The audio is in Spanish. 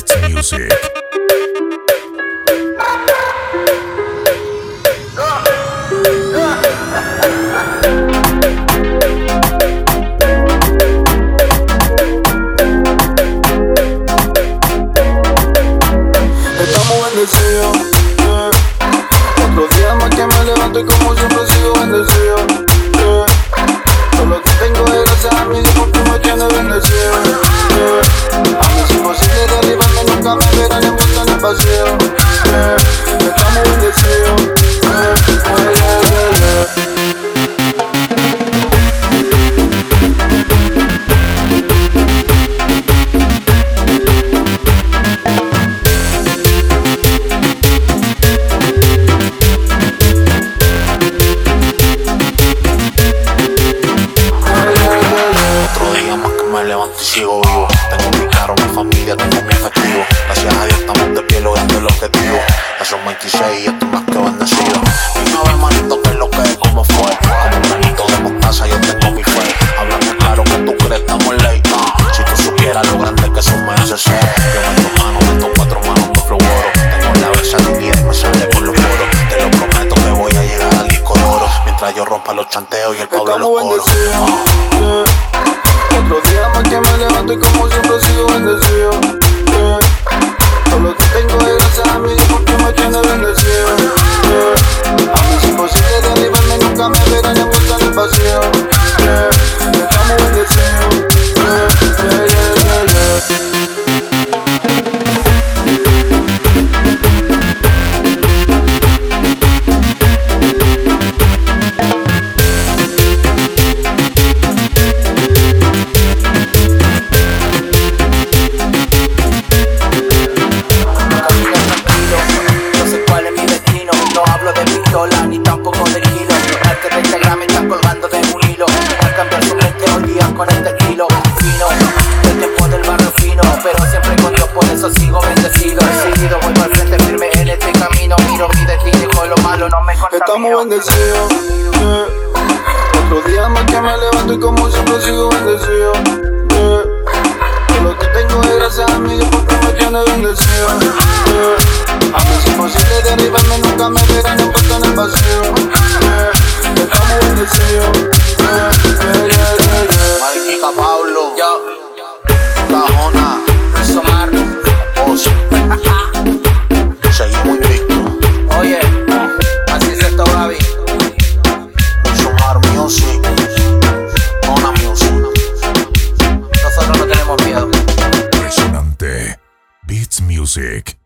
It's music. Sigo vivo. Tengo mi carro, mi familia, tengo mi efectivo. Gracias a Dios estamos de pie logrando el objetivo. Ya son 26 y estoy más que bendecido. No ve manito que es lo que es, como fue. Como un granito de mostaza yo tengo mi fe. Háblame claro que tú crees, estamos ley. ah. Si tú supieras lo grande que son meses, yo meto mano, meto cuatro manos de flow oro. Tengo la versatilidad y me sale por los poros. Te lo prometo que voy a llegar al disco de oro. Mientras yo rompa los chanteos y el de los coros. Ah. Vacío. yeah. Estamos bendecidos. Lo malo no me Estamos bendecidos. yeah. Otro día más que me levanto y como siempre sigo bendecido. yeah. Todo lo que tengo es gracias a mi Dios porque me tiene bendecido. yeah. A mí es imposible derribarme, nunca me verán envuelto en el vacío. yeah. Estamos bendecidos. yeah, yeah, yeah, yeah, yeah. Mariquica Pablo, Yo, Cajona, Music.